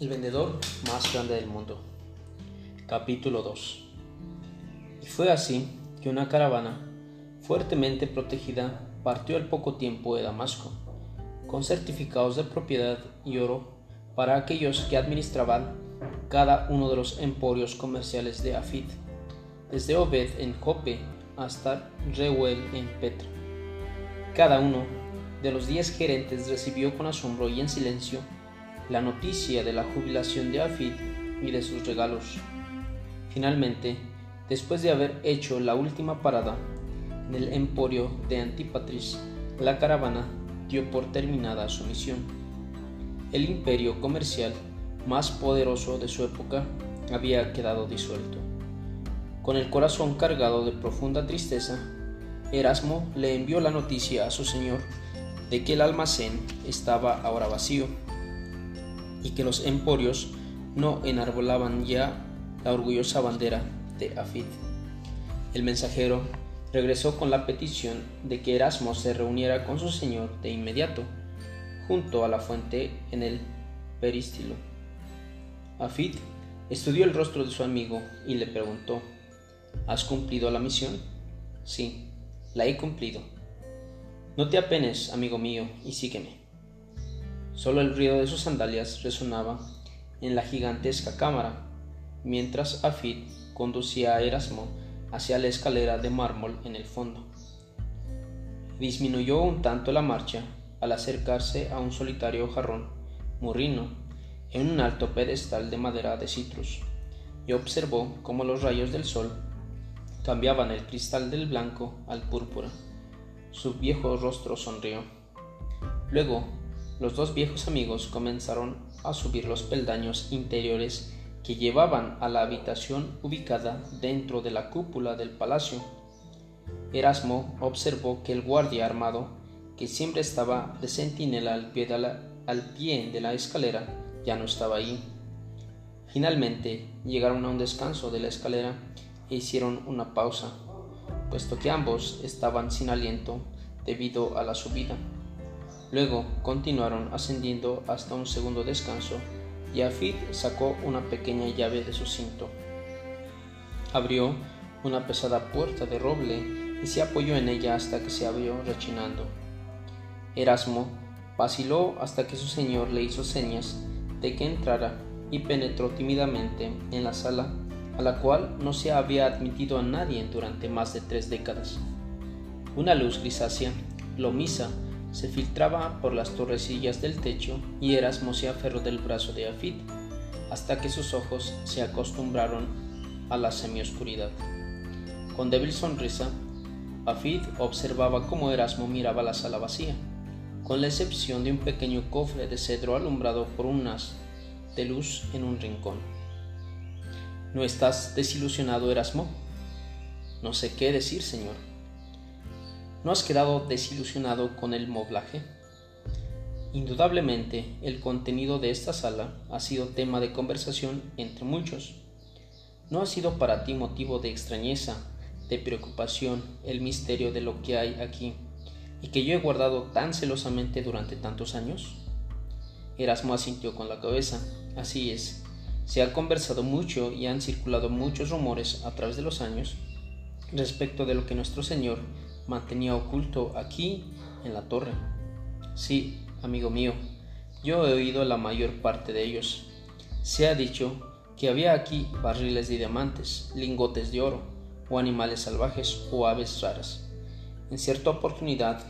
El vendedor más grande del mundo. Capítulo 2. Y fue así que una caravana, fuertemente protegida, partió al poco tiempo de Damasco, con certificados de propiedad y oro para aquellos que administraban cada uno de los emporios comerciales de Afid, desde Obed en Jope hasta Reuel en Petra. Cada uno de los diez gerentes recibió con asombro y en silencio la noticia de la jubilación de Afid y de sus regalos. Finalmente, después de haber hecho la última parada en el emporio de Antípatris, la caravana dio por terminada su misión. El imperio comercial más poderoso de su época había quedado disuelto. Con el corazón cargado de profunda tristeza, Erasmo le envió la noticia a su señor de que el almacén estaba ahora vacío y que los emporios no enarbolaban ya la orgullosa bandera de Afid. El mensajero regresó con la petición de que Erasmo se reuniera con su señor de inmediato, junto a la fuente en el perístilo. Afid estudió el rostro de su amigo y le preguntó, ¿Has cumplido la misión? Sí, la he cumplido. No te apenes, amigo mío, y sígueme. Solo el ruido de sus sandalias resonaba en la gigantesca cámara, mientras Afid conducía a Erasmo hacia la escalera de mármol en el fondo. Disminuyó un tanto la marcha al acercarse a un solitario jarrón murrino en un alto pedestal de madera de citrus y observó cómo los rayos del sol cambiaban el cristal del blanco al púrpura. Su viejo rostro sonrió. Luego los dos viejos amigos comenzaron a subir los peldaños interiores que llevaban a la habitación ubicada dentro de la cúpula del palacio. Erasmo observó que el guardia armado, que siempre estaba de centinela al pie de la, al pie de la escalera, ya no estaba ahí. Finalmente llegaron a un descanso de la escalera e hicieron una pausa, puesto que ambos estaban sin aliento debido a la subida. Luego continuaron ascendiendo hasta un segundo descanso y Afid sacó una pequeña llave de su cinto. Abrió una pesada puerta de roble y se apoyó en ella hasta que se abrió rechinando. Erasmo vaciló hasta que su señor le hizo señas de que entrara y penetró tímidamente en la sala a la cual no se había admitido a nadie durante más de tres décadas. Una luz grisácea, lomisa, se filtraba por las torrecillas del techo y Erasmo se aferró del brazo de Afid hasta que sus ojos se acostumbraron a la semioscuridad. Con débil sonrisa, Afid observaba cómo Erasmo miraba la sala vacía, con la excepción de un pequeño cofre de cedro alumbrado por un haz de luz en un rincón. ¿No estás desilusionado, Erasmo? No sé qué decir, señor. ¿No has quedado desilusionado con el moblaje? Indudablemente, el contenido de esta sala ha sido tema de conversación entre muchos. ¿No ha sido para ti motivo de extrañeza, de preocupación, el misterio de lo que hay aquí y que yo he guardado tan celosamente durante tantos años? Erasmo asintió con la cabeza. Así es. Se ha conversado mucho y han circulado muchos rumores a través de los años respecto de lo que nuestro Señor mantenía oculto aquí en la torre. Sí, amigo mío, yo he oído la mayor parte de ellos. Se ha dicho que había aquí barriles de diamantes, lingotes de oro, o animales salvajes o aves raras. En cierta oportunidad,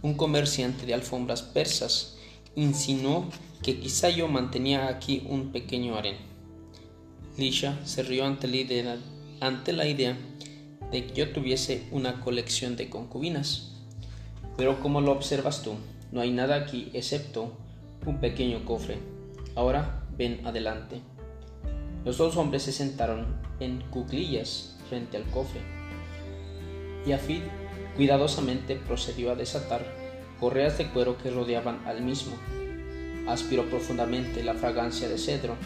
un comerciante de alfombras persas insinuó que quizá yo mantenía aquí un pequeño harén. Lisha se rió ante la idea, ante la idea de que yo tuviese una colección de concubinas. Pero como lo observas tú, no hay nada aquí excepto un pequeño cofre. Ahora ven adelante. Los dos hombres se sentaron en cuclillas frente al cofre. Y Afid cuidadosamente procedió a desatar correas de cuero que rodeaban al mismo. Aspiró profundamente la fragancia de cedro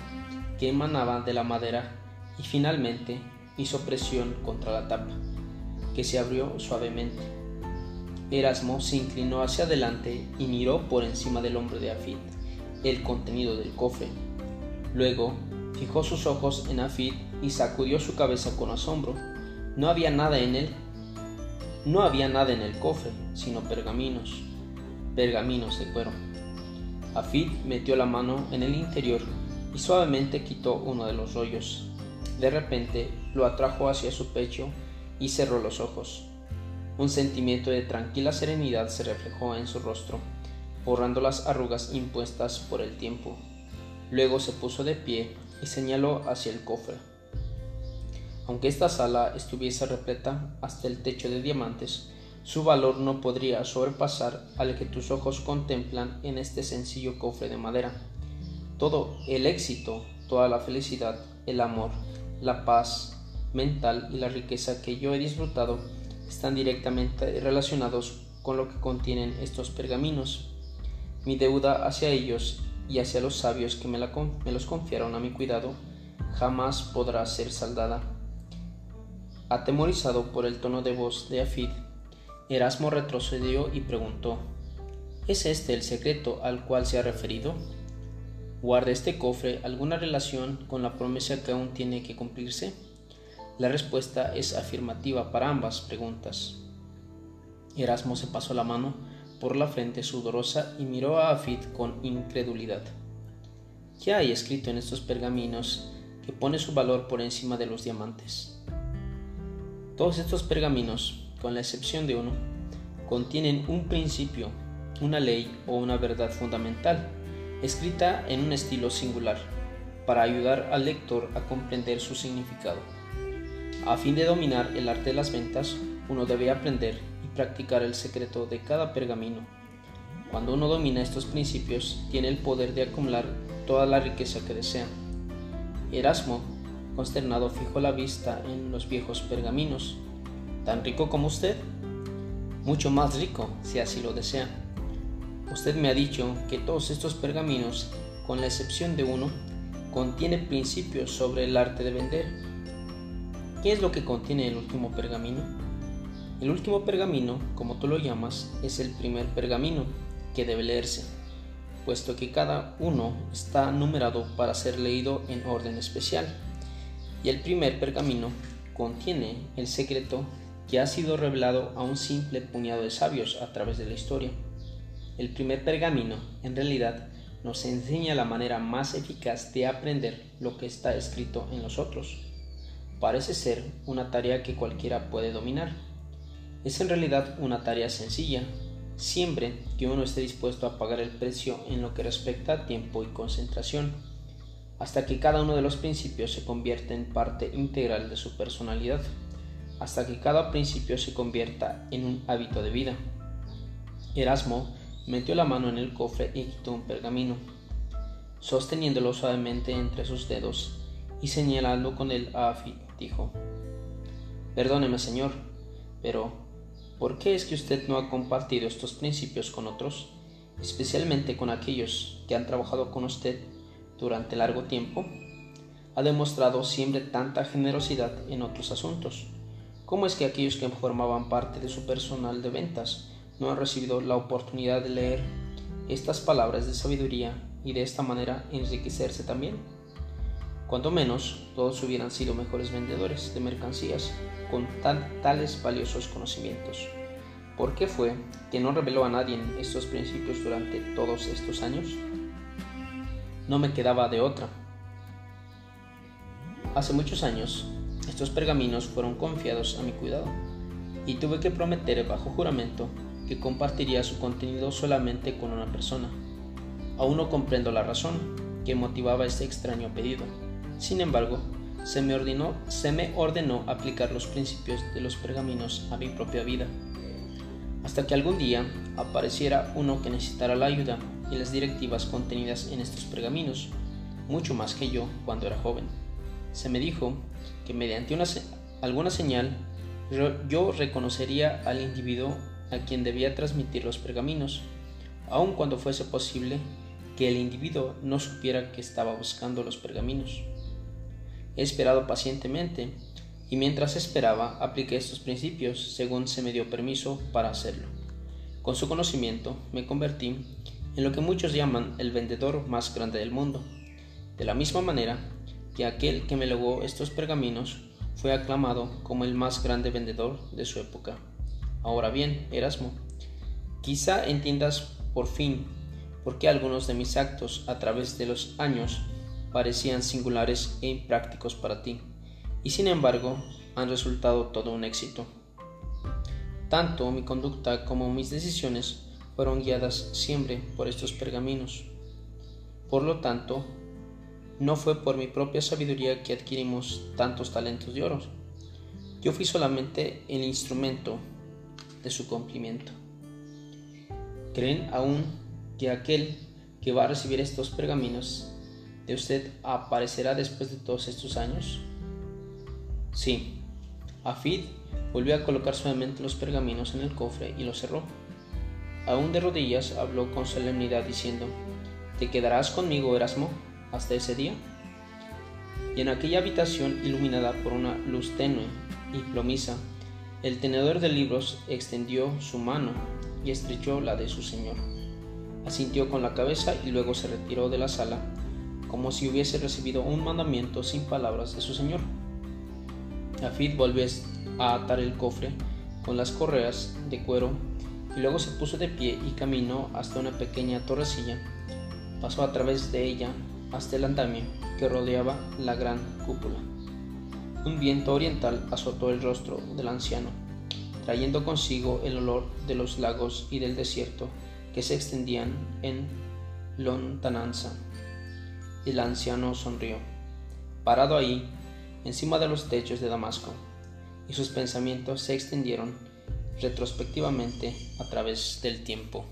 que emanaba de la madera y finalmente hizo presión contra la tapa, que se abrió suavemente. Erasmo se inclinó hacia adelante y miró por encima del hombro de Afid el contenido del cofre. Luego fijó sus ojos en Afid y sacudió su cabeza con asombro. No había nada en él. No había nada en el cofre, sino pergaminos, pergaminos de cuero. Afid metió la mano en el interior y suavemente quitó uno de los rollos. De repente lo atrajo hacia su pecho y cerró los ojos. Un sentimiento de tranquila serenidad se reflejó en su rostro, borrando las arrugas impuestas por el tiempo. Luego se puso de pie y señaló hacia el cofre. Aunque esta sala estuviese repleta hasta el techo de diamantes, su valor no podría sobrepasar al que tus ojos contemplan en este sencillo cofre de madera. Todo el éxito, toda la felicidad, el amor, la paz mental y la riqueza que yo he disfrutado están directamente relacionados con lo que contienen estos pergaminos. Mi deuda hacia ellos y hacia los sabios que me, los confiaron a mi cuidado jamás podrá ser saldada. Atemorizado por el tono de voz de Afid, Erasmo retrocedió y preguntó ¿Es este el secreto al cual se ha referido? ¿Guarda este cofre alguna relación con la promesa que aún tiene que cumplirse? La respuesta es afirmativa para ambas preguntas. Erasmo se pasó la mano por la frente sudorosa y miró a Afid con incredulidad. ¿Qué hay escrito en estos pergaminos que pone su valor por encima de los diamantes? Todos estos pergaminos, con la excepción de uno, contienen un principio, una ley o una verdad fundamental, escrita en un estilo singular, para ayudar al lector a comprender su significado. A fin de dominar el arte de las ventas, uno debe aprender y practicar el secreto de cada pergamino. Cuando uno domina estos principios, tiene el poder de acumular toda la riqueza que desea. Erasmo, consternado, fijó la vista en los viejos pergaminos. ¿Tan rico como usted? Mucho más rico, si así lo desea. Usted me ha dicho que todos estos pergaminos, con la excepción de uno, contienen principios sobre el arte de vender ¿Qué es lo que contiene el último pergamino? El último pergamino, como tú lo llamas, es el primer pergamino que debe leerse, puesto que cada uno está numerado para ser leído en orden especial. Y el primer pergamino contiene el secreto que ha sido revelado a un simple puñado de sabios a través de la historia. El primer pergamino, en realidad, nos enseña la manera más eficaz de aprender lo que está escrito en los otros parece ser una tarea que cualquiera puede dominar. Es en realidad una tarea sencilla, siempre que uno esté dispuesto a pagar el precio en lo que respecta a tiempo y concentración, hasta que cada uno de los principios se convierta en parte integral de su personalidad, hasta que cada principio se convierta en un hábito de vida. Erasmo metió la mano en el cofre y quitó un pergamino. Sosteniéndolo suavemente entre sus dedos y señalando con el a dijo. Perdóneme, señor, pero ¿por qué es que usted no ha compartido estos principios con otros, especialmente con aquellos que han trabajado con usted durante largo tiempo? Ha demostrado siempre tanta generosidad en otros asuntos. ¿Cómo es que aquellos que formaban parte de su personal de ventas no han recibido la oportunidad de leer estas palabras de sabiduría y de esta manera enriquecerse también? Cuando menos, todos hubieran sido mejores vendedores de mercancías con tales valiosos conocimientos. ¿Por qué fue que no reveló a nadie estos principios durante todos estos años? No me quedaba de otra. Hace muchos años, estos pergaminos fueron confiados a mi cuidado y tuve que prometer bajo juramento que compartiría su contenido solamente con una persona. Aún no comprendo la razón que motivaba este extraño pedido sin embargo, se me, ordenó, aplicar los principios de los pergaminos a mi propia vida, hasta que algún día apareciera uno que necesitara la ayuda y las directivas contenidas en estos pergaminos, mucho más que yo cuando era joven. Se me dijo que mediante una, alguna señal yo reconocería al individuo a quien debía transmitir los pergaminos, aun cuando fuese posible que el individuo no supiera que estaba buscando los pergaminos. He esperado pacientemente y mientras esperaba apliqué estos principios según se me dio permiso para hacerlo. Con su conocimiento me convertí en lo que muchos llaman el vendedor más grande del mundo. de la misma manera que aquel que me legó estos pergaminos fue aclamado como el más grande vendedor de su época. Ahora bien, Erasmo, quizá entiendas por fin por qué algunos de mis actos a través de los años parecían singulares e imprácticos para ti, y sin embargo han resultado todo un éxito. Tanto mi conducta como mis decisiones fueron guiadas siempre por estos pergaminos. Por lo tanto, no fue por mi propia sabiduría que adquirimos tantos talentos de oro. Yo fui solamente el instrumento de su cumplimiento. ¿Creen aún que aquel que va a recibir estos pergaminos de usted aparecerá después de todos estos años? Sí. Afid volvió a colocar suavemente los pergaminos en el cofre y lo cerró. Aún de rodillas habló con solemnidad diciendo, ¿Te quedarás conmigo, Erasmo, hasta ese día? Y en aquella habitación iluminada por una luz tenue y plomiza, el tenedor de libros extendió su mano y estrechó la de su señor. Asintió con la cabeza y luego se retiró de la sala, como si hubiese recibido un mandamiento sin palabras de su señor. Afid volvió a atar el cofre con las correas de cuero y luego se puso de pie y caminó hasta una pequeña torrecilla. Pasó a través de ella hasta el andamio que rodeaba la gran cúpula. Un viento oriental azotó el rostro del anciano, trayendo consigo el olor de los lagos y del desierto que se extendían en lontananza. El anciano sonrió. Parado ahí, encima de los techos de Damasco, y sus pensamientos se extendieron retrospectivamente a través del tiempo.